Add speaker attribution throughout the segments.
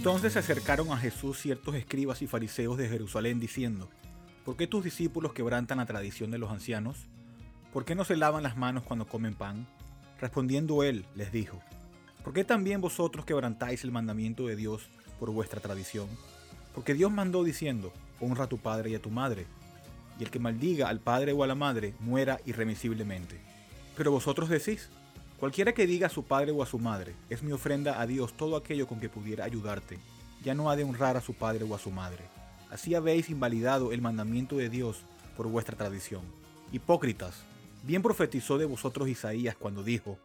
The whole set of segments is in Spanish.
Speaker 1: Entonces se acercaron a Jesús ciertos escribas y fariseos de Jerusalén diciendo, ¿por qué tus discípulos quebrantan la tradición de los ancianos? ¿Por qué no se lavan las manos cuando comen pan? Respondiendo él, les dijo, ¿por qué también vosotros quebrantáis el mandamiento de Dios por vuestra tradición? Porque Dios mandó diciendo, honra a tu padre y a tu madre, y el que maldiga al padre o a la madre muera irremisiblemente. Pero vosotros decís, cualquiera que diga a su padre o a su madre, es mi ofrenda a Dios todo aquello con que pudiera ayudarte, ya no ha de honrar a su padre o a su madre. Así habéis invalidado el mandamiento de Dios por vuestra tradición. Hipócritas, bien profetizó de vosotros Isaías cuando dijo,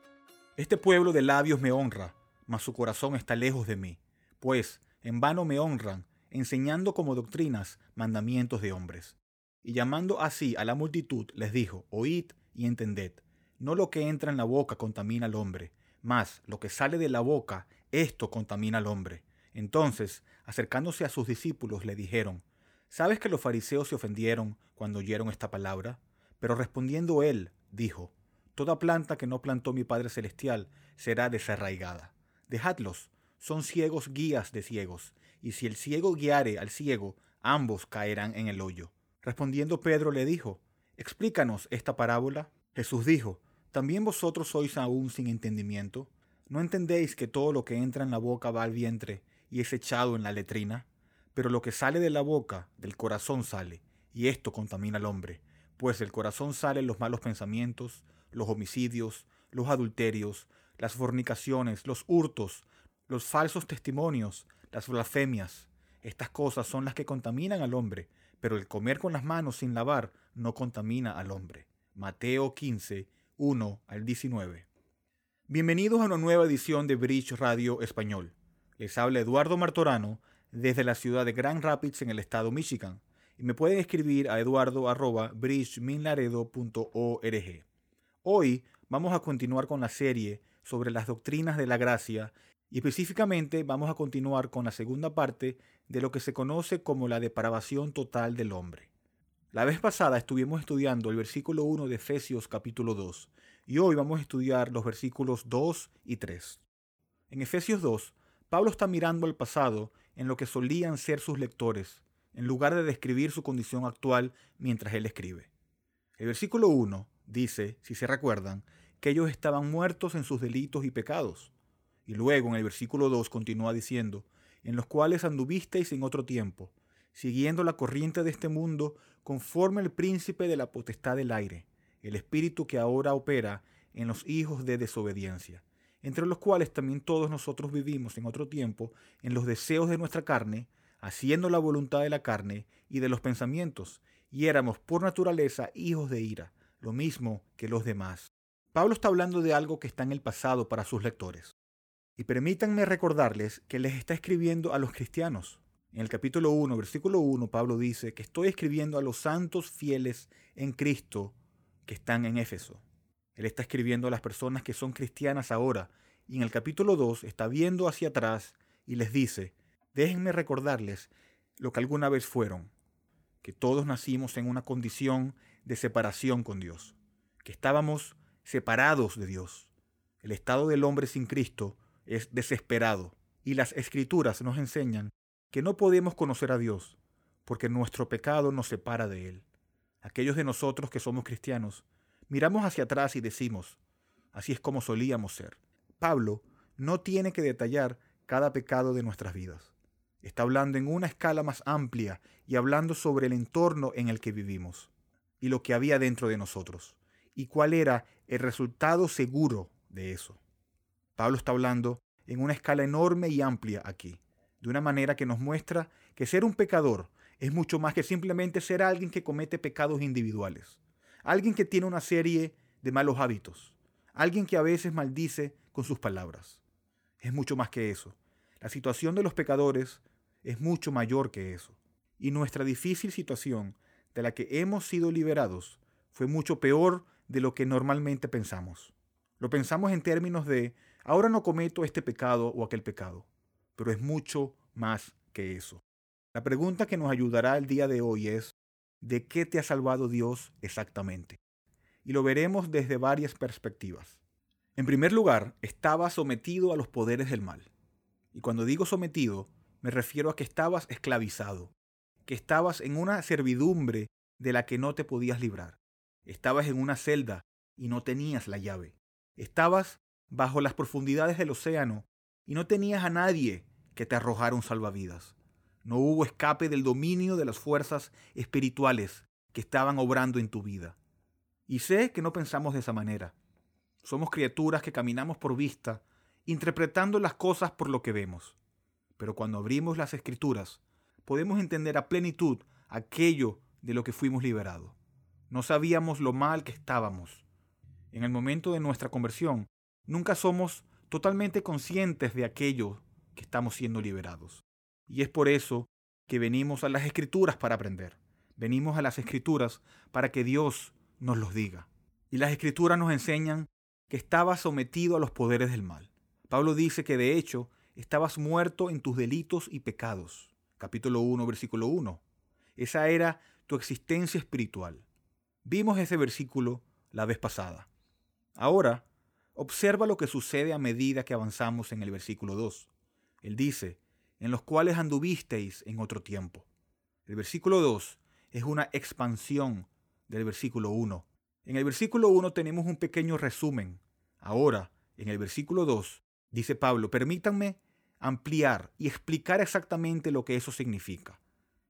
Speaker 1: Este pueblo de labios me honra, mas su corazón está lejos de mí, pues en vano me honran, enseñando como doctrinas mandamientos de hombres. Y llamando así a la multitud, les dijo, Oíd y entended, no lo que entra en la boca contamina al hombre, mas lo que sale de la boca, esto contamina al hombre. Entonces, acercándose a sus discípulos, le dijeron, ¿Sabes que los fariseos se ofendieron cuando oyeron esta palabra? Pero respondiendo él, dijo, Toda planta que no plantó mi Padre Celestial será desarraigada. Dejadlos, son ciegos guías de ciegos, y si el ciego guiare al ciego, ambos caerán en el hoyo. Respondiendo Pedro le dijo, Explícanos esta parábola. Jesús dijo, ¿también vosotros sois aún sin entendimiento? ¿No entendéis que todo lo que entra en la boca va al vientre y es echado en la letrina? Pero lo que sale de la boca, del corazón sale, y esto contamina al hombre, pues del corazón salen los malos pensamientos, los homicidios, los adulterios, las fornicaciones, los hurtos, los falsos testimonios, las blasfemias. Estas cosas son las que contaminan al hombre, pero el comer con las manos sin lavar no contamina al hombre. Mateo 15, 1 al 19. Bienvenidos a una nueva edición de Bridge Radio Español. Les habla Eduardo Martorano desde la ciudad de Grand Rapids en el estado Michigan y me pueden escribir a eduardo.bridgeminlaredo.org. Hoy vamos a continuar con la serie sobre las doctrinas de la gracia y específicamente vamos a continuar con la segunda parte de lo que se conoce como la depravación total del hombre. La vez pasada estuvimos estudiando el versículo 1 de Efesios capítulo 2 y hoy vamos a estudiar los versículos 2 y 3. En Efesios 2, Pablo está mirando al pasado en lo que solían ser sus lectores, en lugar de describir su condición actual mientras él escribe. El versículo 1 dice, si se recuerdan, que ellos estaban muertos en sus delitos y pecados. Y luego en el versículo 2 continúa diciendo, en los cuales anduvisteis en otro tiempo, siguiendo la corriente de este mundo conforme el príncipe de la potestad del aire, el espíritu que ahora opera en los hijos de desobediencia, entre los cuales también todos nosotros vivimos en otro tiempo en los deseos de nuestra carne, haciendo la voluntad de la carne y de los pensamientos, y éramos por naturaleza hijos de ira, lo mismo que los demás. Pablo está hablando de algo que está en el pasado para sus lectores. Y permítanme recordarles que les está escribiendo a los cristianos. En el capítulo 1, versículo 1, Pablo dice que estoy escribiendo a los santos fieles en Cristo que están en Éfeso. Él está escribiendo a las personas que son cristianas ahora. Y en el capítulo 2 está viendo hacia atrás y les dice, déjenme recordarles lo que alguna vez fueron, que todos nacimos en una condición de separación con Dios, que estábamos separados de Dios. El estado del hombre sin Cristo es desesperado y las escrituras nos enseñan que no podemos conocer a Dios porque nuestro pecado nos separa de Él. Aquellos de nosotros que somos cristianos miramos hacia atrás y decimos, así es como solíamos ser. Pablo no tiene que detallar cada pecado de nuestras vidas. Está hablando en una escala más amplia y hablando sobre el entorno en el que vivimos y lo que había dentro de nosotros y cuál era el resultado seguro de eso. Pablo está hablando en una escala enorme y amplia aquí, de una manera que nos muestra que ser un pecador es mucho más que simplemente ser alguien que comete pecados individuales, alguien que tiene una serie de malos hábitos, alguien que a veces maldice con sus palabras. Es mucho más que eso. La situación de los pecadores es mucho mayor que eso. Y nuestra difícil situación de la que hemos sido liberados fue mucho peor de lo que normalmente pensamos. Lo pensamos en términos de, ahora no cometo este pecado o aquel pecado, pero es mucho más que eso. La pregunta que nos ayudará el día de hoy es, ¿de qué te ha salvado Dios exactamente? Y lo veremos desde varias perspectivas. En primer lugar, estaba sometido a los poderes del mal. Y cuando digo sometido, Me refiero a que estabas esclavizado, que estabas en una servidumbre de la que no te podías librar. Estabas en una celda y no tenías la llave. Estabas bajo las profundidades del océano y no tenías a nadie que te arrojara un salvavidas. No hubo escape del dominio de las fuerzas espirituales que estaban obrando en tu vida. Y sé que no pensamos de esa manera. Somos criaturas que caminamos por vista, interpretando las cosas por lo que vemos. Pero cuando abrimos las escrituras, podemos entender a plenitud aquello de lo que fuimos liberados. No sabíamos lo mal que estábamos. En el momento de nuestra conversión, nunca somos totalmente conscientes de aquello que estamos siendo liberados. Y es por eso que venimos a las escrituras para aprender. Venimos a las escrituras para que Dios nos los diga. Y las escrituras nos enseñan que estabas sometido a los poderes del mal. Pablo dice que de hecho estabas muerto en tus delitos y pecados. Capítulo 1, versículo 1. Esa era tu existencia espiritual. Vimos ese versículo la vez pasada. Ahora, observa lo que sucede a medida que avanzamos en el versículo 2. Él dice, en los cuales anduvisteis en otro tiempo. El versículo 2 es una expansión del versículo 1. En el versículo 1 tenemos un pequeño resumen. Ahora, en el versículo 2, dice Pablo, permítanme ampliar y explicar exactamente lo que eso significa.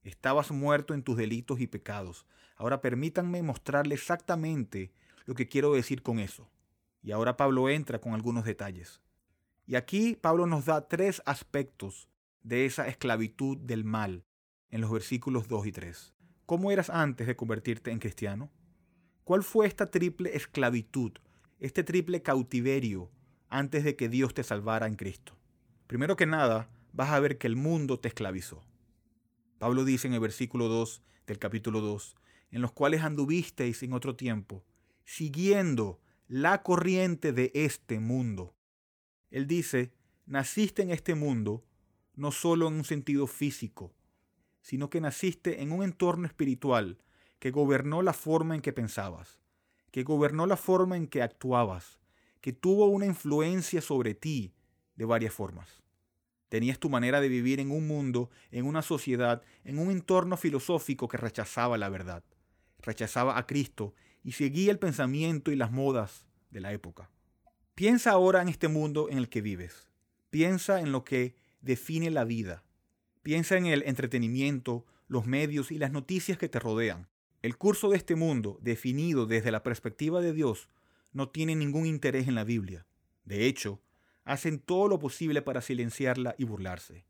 Speaker 1: Estabas muerto en tus delitos y pecados. Ahora permítanme mostrarle exactamente lo que quiero decir con eso. Y ahora Pablo entra con algunos detalles. Y aquí Pablo nos da tres aspectos de esa esclavitud del mal en los versículos 2 y 3. ¿Cómo eras antes de convertirte en cristiano? ¿Cuál fue esta triple esclavitud, este triple cautiverio antes de que Dios te salvara en Cristo? Primero que nada, vas a ver que el mundo te esclavizó. Pablo dice en el versículo 2 del capítulo 2, en los cuales anduvisteis en otro tiempo, siguiendo la corriente de este mundo. Él dice, naciste en este mundo no solo en un sentido físico, sino que naciste en un entorno espiritual que gobernó la forma en que pensabas, que gobernó la forma en que actuabas, que tuvo una influencia sobre ti de varias formas. Tenías tu manera de vivir en un mundo, en una sociedad, en un entorno filosófico que rechazaba la verdad, rechazaba a Cristo y seguía el pensamiento y las modas de la época. Piensa ahora en este mundo en el que vives. Piensa en lo que define la vida. Piensa en el entretenimiento, los medios y las noticias que te rodean. El curso de este mundo, definido desde la perspectiva de Dios, no tiene ningún interés en la Biblia. De hecho, hacen todo lo posible para silenciarla y burlarse.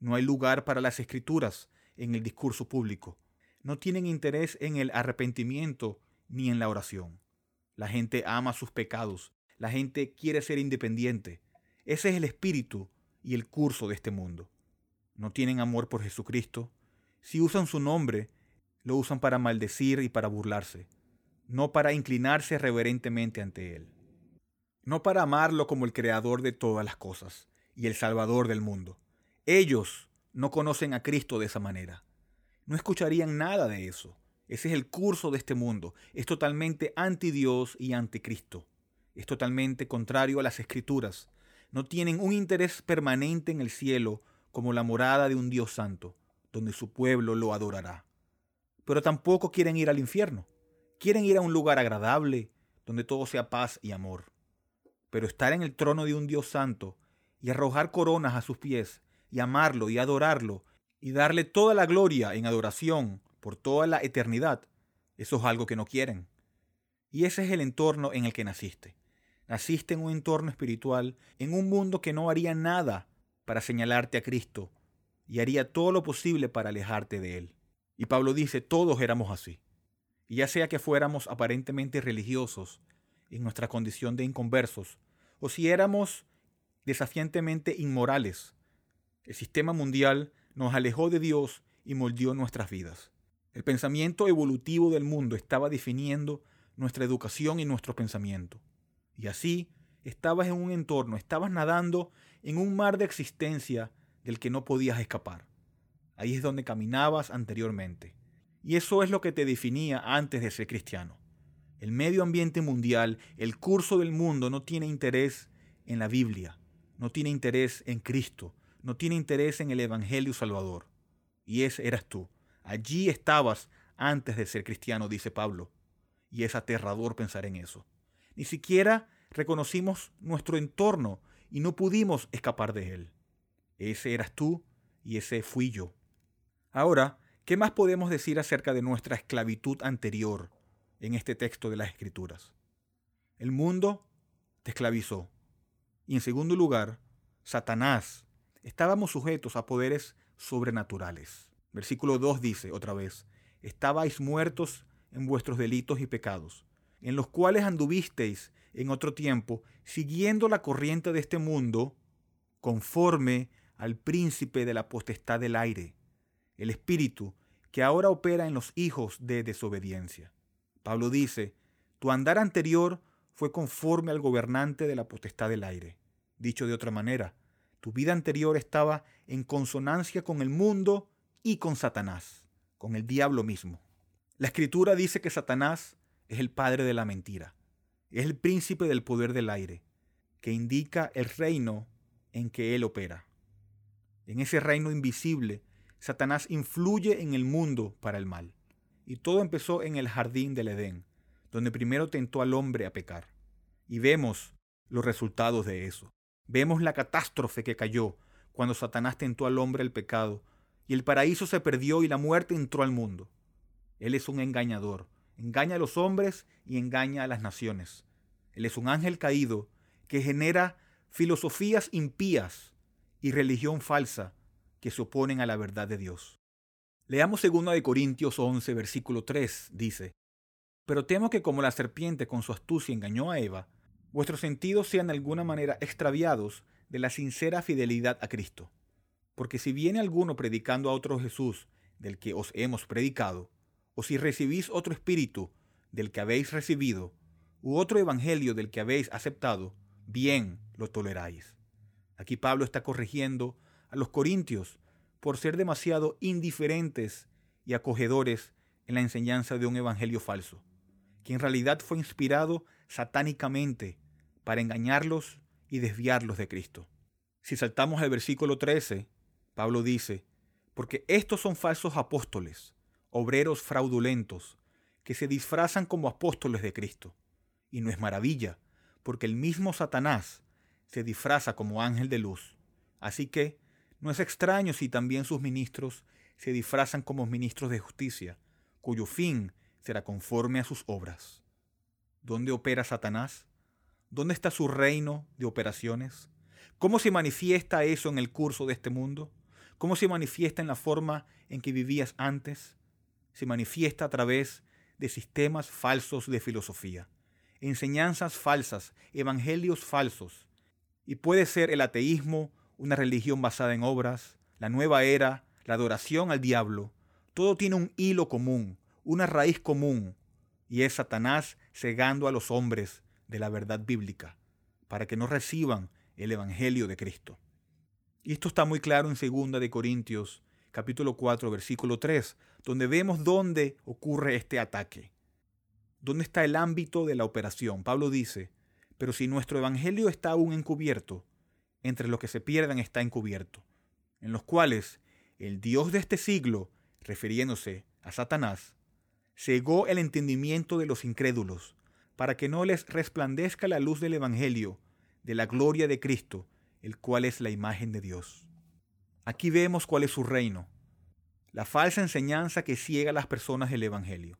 Speaker 1: No hay lugar para las escrituras en el discurso público. No tienen interés en el arrepentimiento ni en la oración. La gente ama sus pecados. La gente quiere ser independiente. Ese es el espíritu y el curso de este mundo. No tienen amor por Jesucristo. Si usan su nombre, lo usan para maldecir y para burlarse, no para inclinarse reverentemente ante Él. No para amarlo como el creador de todas las cosas y el salvador del mundo. Ellos no conocen a Cristo de esa manera. No escucharían nada de eso. Ese es el curso de este mundo. Es totalmente anti Dios y anti Cristo. Es totalmente contrario a las escrituras no tienen un interés permanente en el cielo como la morada de un Dios santo, donde su pueblo lo adorará. Pero tampoco quieren ir al infierno. Quieren ir a un lugar agradable, donde todo sea paz y amor. Pero estar en el trono de un Dios santo y arrojar coronas a sus pies y amarlo y adorarlo y darle toda la gloria en adoración por toda la eternidad, eso es algo que no quieren. Y ese es el entorno en el que naciste. Naciste en un entorno espiritual, en un mundo que no haría nada para señalarte a Cristo y haría todo lo posible para alejarte de Él. Y Pablo dice, todos éramos así. Y ya sea que fuéramos aparentemente religiosos en nuestra condición de inconversos, o si éramos desafiantemente inmorales, el sistema mundial nos alejó de Dios y moldeó nuestras vidas. El pensamiento evolutivo del mundo estaba definiendo nuestra educación y nuestro pensamiento. Y así estabas en un entorno, estabas nadando en un mar de existencia del que no podías escapar. Ahí es donde caminabas anteriormente. Y eso es lo que te definía antes de ser cristiano. El medio ambiente mundial, el curso del mundo no tiene interés en la Biblia, no tiene interés en Cristo, no tiene interés en el Evangelio Salvador. Y ese eras tú. Allí estabas antes de ser cristiano, dice Pablo. Y es aterrador pensar en eso. Ni siquiera reconocimos nuestro entorno y no pudimos escapar de él. Ese eras tú y ese fui yo. Ahora, ¿qué más podemos decir acerca de nuestra esclavitud anterior en este texto de las Escrituras? El mundo te esclavizó. Y en segundo lugar, Satanás. Estábamos sujetos a poderes sobrenaturales. Versículo 2 dice otra vez, estabais muertos en vuestros delitos y pecados, en los cuales anduvisteis en otro tiempo, siguiendo la corriente de este mundo, conforme al príncipe de la potestad del aire, el espíritu que ahora opera en los hijos de desobediencia. Pablo dice, tu andar anterior fue conforme al gobernante de la potestad del aire. Dicho de otra manera, tu vida anterior estaba en consonancia con el mundo y con Satanás, con el diablo mismo. La escritura dice que Satanás es el padre de la mentira, es el príncipe del poder del aire, que indica el reino en que él opera. En ese reino invisible, Satanás influye en el mundo para el mal. Y todo empezó en el jardín del Edén, donde primero tentó al hombre a pecar. Y vemos los resultados de eso. Vemos la catástrofe que cayó cuando Satanás tentó al hombre el pecado, y el paraíso se perdió y la muerte entró al mundo. Él es un engañador, engaña a los hombres y engaña a las naciones. Él es un ángel caído que genera filosofías impías y religión falsa que se oponen a la verdad de Dios. Leamos 2 de Corintios 11, versículo 3, dice, pero temo que como la serpiente con su astucia engañó a Eva, vuestros sentidos sean de alguna manera extraviados de la sincera fidelidad a Cristo. Porque si viene alguno predicando a otro Jesús del que os hemos predicado, o si recibís otro espíritu del que habéis recibido, u otro evangelio del que habéis aceptado, bien lo toleráis. Aquí Pablo está corrigiendo a los corintios por ser demasiado indiferentes y acogedores en la enseñanza de un evangelio falso que en realidad fue inspirado satánicamente para engañarlos y desviarlos de Cristo. Si saltamos al versículo 13, Pablo dice, porque estos son falsos apóstoles, obreros fraudulentos, que se disfrazan como apóstoles de Cristo. Y no es maravilla, porque el mismo Satanás se disfraza como ángel de luz. Así que no es extraño si también sus ministros se disfrazan como ministros de justicia, cuyo fin será conforme a sus obras. ¿Dónde opera Satanás? ¿Dónde está su reino de operaciones? ¿Cómo se manifiesta eso en el curso de este mundo? ¿Cómo se manifiesta en la forma en que vivías antes? Se manifiesta a través de sistemas falsos de filosofía, enseñanzas falsas, evangelios falsos. Y puede ser el ateísmo una religión basada en obras, la nueva era, la adoración al diablo. Todo tiene un hilo común, una raíz común, y es Satanás cegando a los hombres de la verdad bíblica para que no reciban el Evangelio de Cristo. Y esto está muy claro en 2 de Corintios capítulo 4 versículo 3, donde vemos dónde ocurre este ataque. ¿Dónde está el ámbito de la operación? Pablo dice, pero si nuestro Evangelio está aún encubierto, entre los que se pierdan está encubierto, en los cuales el Dios de este siglo, refiriéndose a Satanás, cegó el entendimiento de los incrédulos, para que no les resplandezca la luz del Evangelio, de la gloria de Cristo, el cual es la imagen de Dios. Aquí vemos cuál es su reino, la falsa enseñanza que ciega a las personas del Evangelio,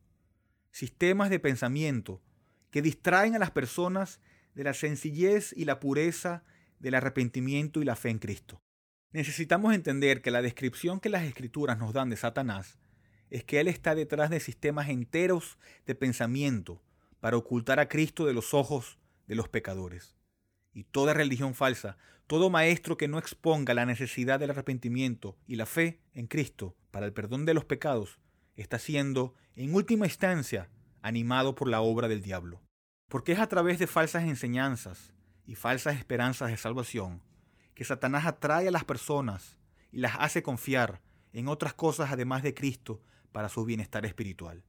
Speaker 1: sistemas de pensamiento que distraen a las personas de la sencillez y la pureza del arrepentimiento y la fe en Cristo. Necesitamos entender que la descripción que las escrituras nos dan de Satanás es que Él está detrás de sistemas enteros de pensamiento para ocultar a Cristo de los ojos de los pecadores. Y toda religión falsa, todo maestro que no exponga la necesidad del arrepentimiento y la fe en Cristo para el perdón de los pecados, está siendo, en última instancia, animado por la obra del diablo. Porque es a través de falsas enseñanzas y falsas esperanzas de salvación que Satanás atrae a las personas y las hace confiar en otras cosas además de Cristo para su bienestar espiritual.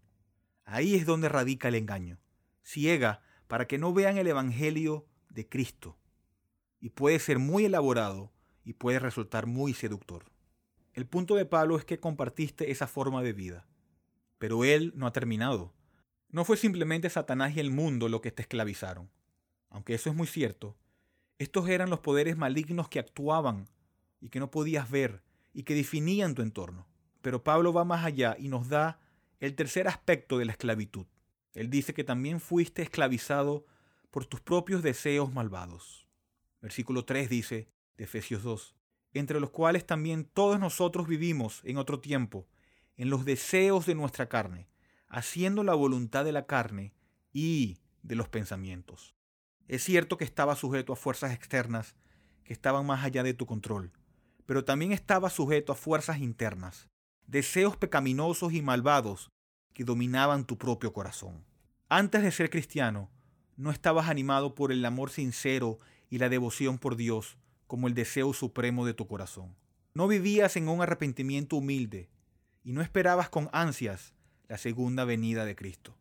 Speaker 1: Ahí es donde radica el engaño. Ciega para que no vean el Evangelio de Cristo. Y puede ser muy elaborado y puede resultar muy seductor. El punto de Pablo es que compartiste esa forma de vida, pero él no ha terminado. No fue simplemente Satanás y el mundo lo que te esclavizaron. Aunque eso es muy cierto, estos eran los poderes malignos que actuaban y que no podías ver y que definían tu entorno. Pero Pablo va más allá y nos da el tercer aspecto de la esclavitud. Él dice que también fuiste esclavizado por tus propios deseos malvados. Versículo 3 dice de Efesios 2, entre los cuales también todos nosotros vivimos en otro tiempo, en los deseos de nuestra carne, haciendo la voluntad de la carne y de los pensamientos. Es cierto que estaba sujeto a fuerzas externas que estaban más allá de tu control, pero también estaba sujeto a fuerzas internas, deseos pecaminosos y malvados que dominaban tu propio corazón. Antes de ser cristiano, no estabas animado por el amor sincero y la devoción por Dios como el deseo supremo de tu corazón. No vivías en un arrepentimiento humilde y no esperabas con ansias la segunda venida de Cristo.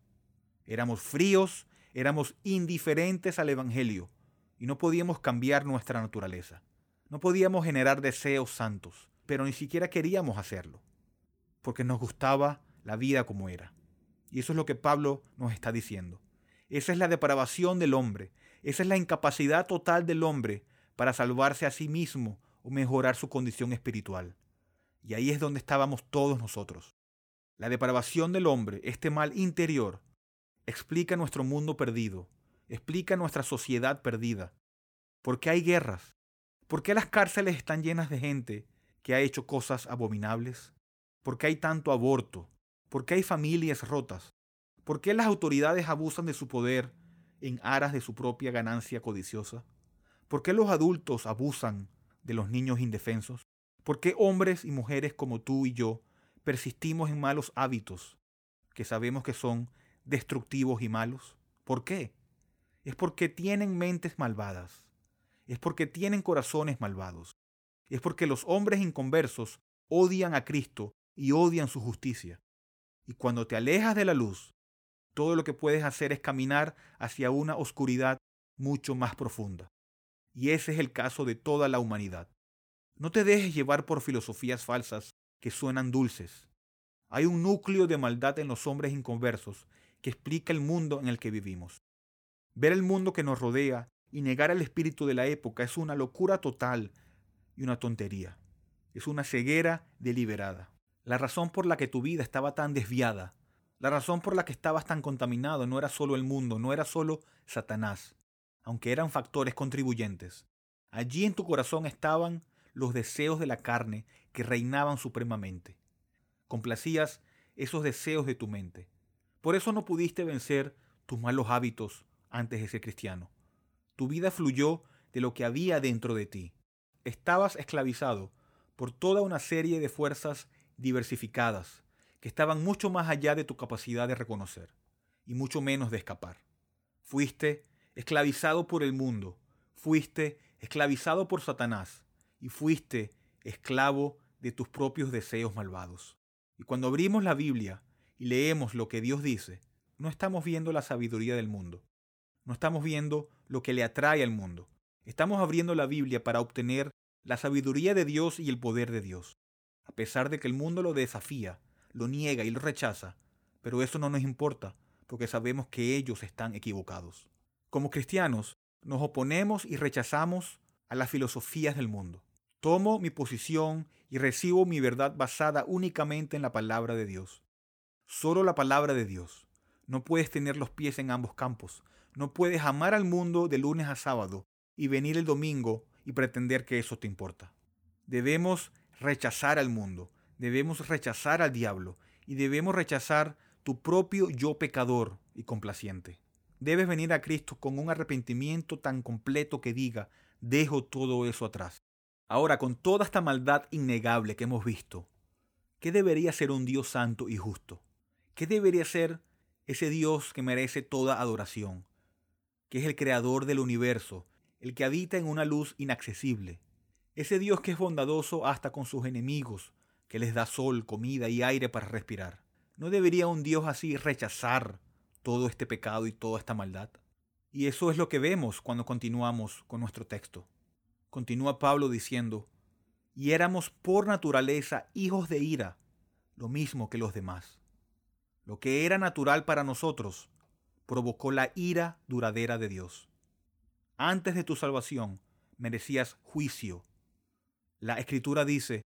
Speaker 1: Éramos fríos, éramos indiferentes al Evangelio y no podíamos cambiar nuestra naturaleza. No podíamos generar deseos santos, pero ni siquiera queríamos hacerlo, porque nos gustaba la vida como era. Y eso es lo que Pablo nos está diciendo. Esa es la depravación del hombre, esa es la incapacidad total del hombre para salvarse a sí mismo o mejorar su condición espiritual. Y ahí es donde estábamos todos nosotros. La depravación del hombre, este mal interior, explica nuestro mundo perdido, explica nuestra sociedad perdida. ¿Por qué hay guerras? ¿Por qué las cárceles están llenas de gente que ha hecho cosas abominables? ¿Por qué hay tanto aborto? ¿Por qué hay familias rotas? ¿Por qué las autoridades abusan de su poder en aras de su propia ganancia codiciosa? ¿Por qué los adultos abusan de los niños indefensos? ¿Por qué hombres y mujeres como tú y yo persistimos en malos hábitos que sabemos que son destructivos y malos? ¿Por qué? Es porque tienen mentes malvadas. Es porque tienen corazones malvados. Es porque los hombres inconversos odian a Cristo y odian su justicia. Y cuando te alejas de la luz, todo lo que puedes hacer es caminar hacia una oscuridad mucho más profunda. Y ese es el caso de toda la humanidad. No te dejes llevar por filosofías falsas que suenan dulces. Hay un núcleo de maldad en los hombres inconversos que explica el mundo en el que vivimos. Ver el mundo que nos rodea y negar al espíritu de la época es una locura total y una tontería. Es una ceguera deliberada. La razón por la que tu vida estaba tan desviada, la razón por la que estabas tan contaminado no era solo el mundo, no era solo Satanás, aunque eran factores contribuyentes. Allí en tu corazón estaban los deseos de la carne que reinaban supremamente. Complacías esos deseos de tu mente. Por eso no pudiste vencer tus malos hábitos antes de ser cristiano. Tu vida fluyó de lo que había dentro de ti. Estabas esclavizado por toda una serie de fuerzas diversificadas que estaban mucho más allá de tu capacidad de reconocer y mucho menos de escapar. Fuiste esclavizado por el mundo, fuiste esclavizado por Satanás y fuiste esclavo de tus propios deseos malvados. Y cuando abrimos la Biblia y leemos lo que Dios dice, no estamos viendo la sabiduría del mundo, no estamos viendo lo que le atrae al mundo, estamos abriendo la Biblia para obtener la sabiduría de Dios y el poder de Dios a pesar de que el mundo lo desafía, lo niega y lo rechaza, pero eso no nos importa, porque sabemos que ellos están equivocados. Como cristianos, nos oponemos y rechazamos a las filosofías del mundo. Tomo mi posición y recibo mi verdad basada únicamente en la palabra de Dios. Solo la palabra de Dios. No puedes tener los pies en ambos campos. No puedes amar al mundo de lunes a sábado y venir el domingo y pretender que eso te importa. Debemos rechazar al mundo, debemos rechazar al diablo y debemos rechazar tu propio yo pecador y complaciente. Debes venir a Cristo con un arrepentimiento tan completo que diga, dejo todo eso atrás. Ahora, con toda esta maldad innegable que hemos visto, ¿qué debería ser un Dios santo y justo? ¿Qué debería ser ese Dios que merece toda adoración? Que es el creador del universo, el que habita en una luz inaccesible, ese Dios que es bondadoso hasta con sus enemigos, que les da sol, comida y aire para respirar. ¿No debería un Dios así rechazar todo este pecado y toda esta maldad? Y eso es lo que vemos cuando continuamos con nuestro texto. Continúa Pablo diciendo, y éramos por naturaleza hijos de ira, lo mismo que los demás. Lo que era natural para nosotros provocó la ira duradera de Dios. Antes de tu salvación merecías juicio. La escritura dice,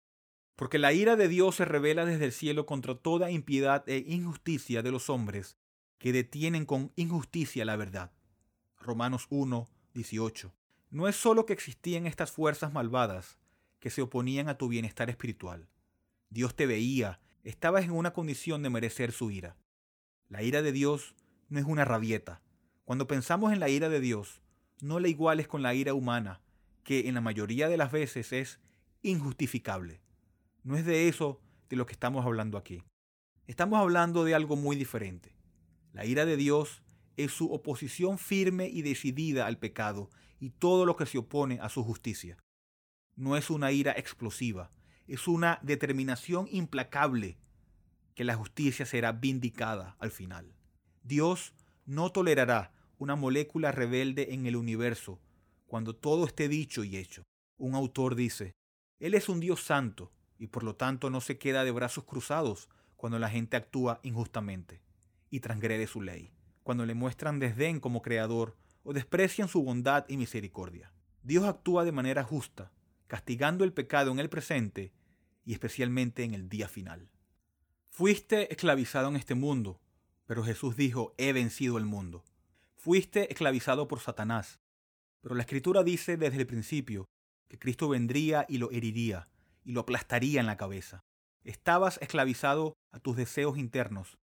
Speaker 1: porque la ira de Dios se revela desde el cielo contra toda impiedad e injusticia de los hombres que detienen con injusticia la verdad. Romanos 1, 18. No es solo que existían estas fuerzas malvadas que se oponían a tu bienestar espiritual. Dios te veía, estabas en una condición de merecer su ira. La ira de Dios no es una rabieta. Cuando pensamos en la ira de Dios, no la iguales con la ira humana, que en la mayoría de las veces es injustificable. No es de eso de lo que estamos hablando aquí. Estamos hablando de algo muy diferente. La ira de Dios es su oposición firme y decidida al pecado y todo lo que se opone a su justicia. No es una ira explosiva, es una determinación implacable que la justicia será vindicada al final. Dios no tolerará una molécula rebelde en el universo cuando todo esté dicho y hecho. Un autor dice, Él es un Dios santo, y por lo tanto no se queda de brazos cruzados cuando la gente actúa injustamente y transgrede su ley, cuando le muestran desdén como creador o desprecian su bondad y misericordia. Dios actúa de manera justa, castigando el pecado en el presente y especialmente en el día final. Fuiste esclavizado en este mundo, pero Jesús dijo, he vencido el mundo. Fuiste esclavizado por Satanás, pero la escritura dice desde el principio que Cristo vendría y lo heriría y lo aplastaría en la cabeza. Estabas esclavizado a tus deseos internos,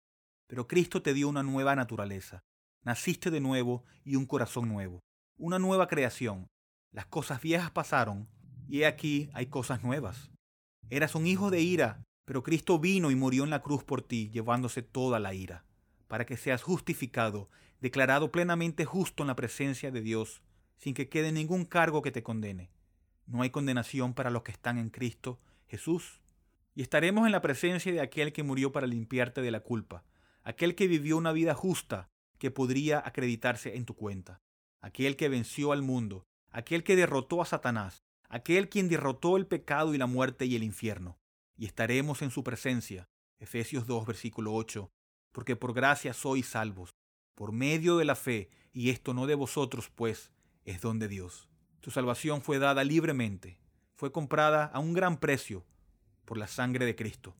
Speaker 1: pero Cristo te dio una nueva naturaleza. Naciste de nuevo y un corazón nuevo, una nueva creación. Las cosas viejas pasaron y aquí hay cosas nuevas. Eras un hijo de ira, pero Cristo vino y murió en la cruz por ti, llevándose toda la ira, para que seas justificado, declarado plenamente justo en la presencia de Dios, sin que quede ningún cargo que te condene. No hay condenación para los que están en Cristo Jesús. Y estaremos en la presencia de aquel que murió para limpiarte de la culpa, aquel que vivió una vida justa que podría acreditarse en tu cuenta, aquel que venció al mundo, aquel que derrotó a Satanás, aquel quien derrotó el pecado y la muerte y el infierno. Y estaremos en su presencia. Efesios 2, versículo 8. Porque por gracia sois salvos, por medio de la fe, y esto no de vosotros, pues, es don de Dios. Tu salvación fue dada libremente, fue comprada a un gran precio por la sangre de Cristo.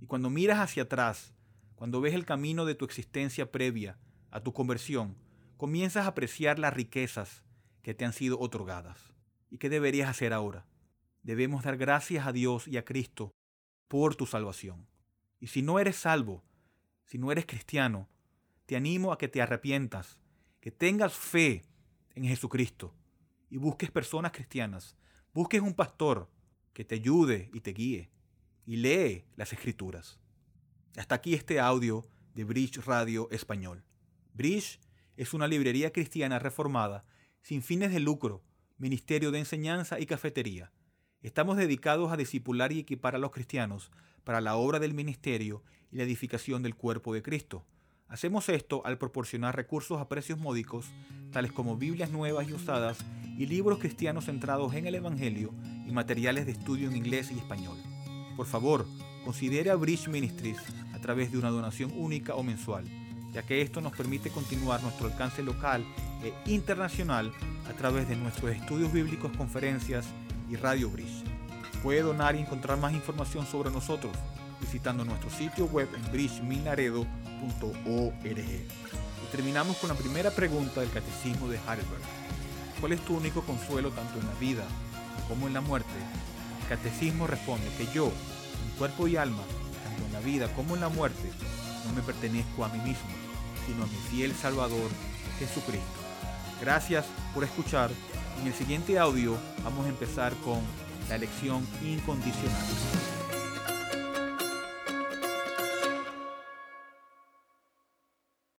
Speaker 1: Y cuando miras hacia atrás, cuando ves el camino de tu existencia previa a tu conversión, comienzas a apreciar las riquezas que te han sido otorgadas. ¿Y qué deberías hacer ahora? Debemos dar gracias a Dios y a Cristo por tu salvación. Y si no eres salvo, si no eres cristiano, te animo a que te arrepientas, que tengas fe en Jesucristo y busques personas cristianas, busques un pastor que te ayude y te guíe y lee las escrituras. Hasta aquí este audio de Bridge Radio Español. Bridge es una librería cristiana reformada sin fines de lucro, ministerio de enseñanza y cafetería. Estamos dedicados a discipular y equipar a los cristianos para la obra del ministerio y la edificación del cuerpo de Cristo. Hacemos esto al proporcionar recursos a precios módicos, tales como Biblias nuevas y usadas y libros cristianos centrados en el Evangelio y materiales de estudio en inglés y español. Por favor, considere a Bridge Ministries a través de una donación única o mensual, ya que esto nos permite continuar nuestro alcance local e internacional a través de nuestros estudios bíblicos, conferencias y Radio Bridge. Puede donar y encontrar más información sobre nosotros visitando nuestro sitio web en Y terminamos con la primera pregunta del Catecismo de Heidelberg. ¿Cuál es tu único consuelo tanto en la vida como en la muerte? El Catecismo responde que yo, en cuerpo y alma, tanto en la vida como en la muerte, no me pertenezco a mí mismo, sino a mi fiel Salvador, Jesucristo. Gracias por escuchar. En el siguiente audio vamos a empezar con la elección incondicional.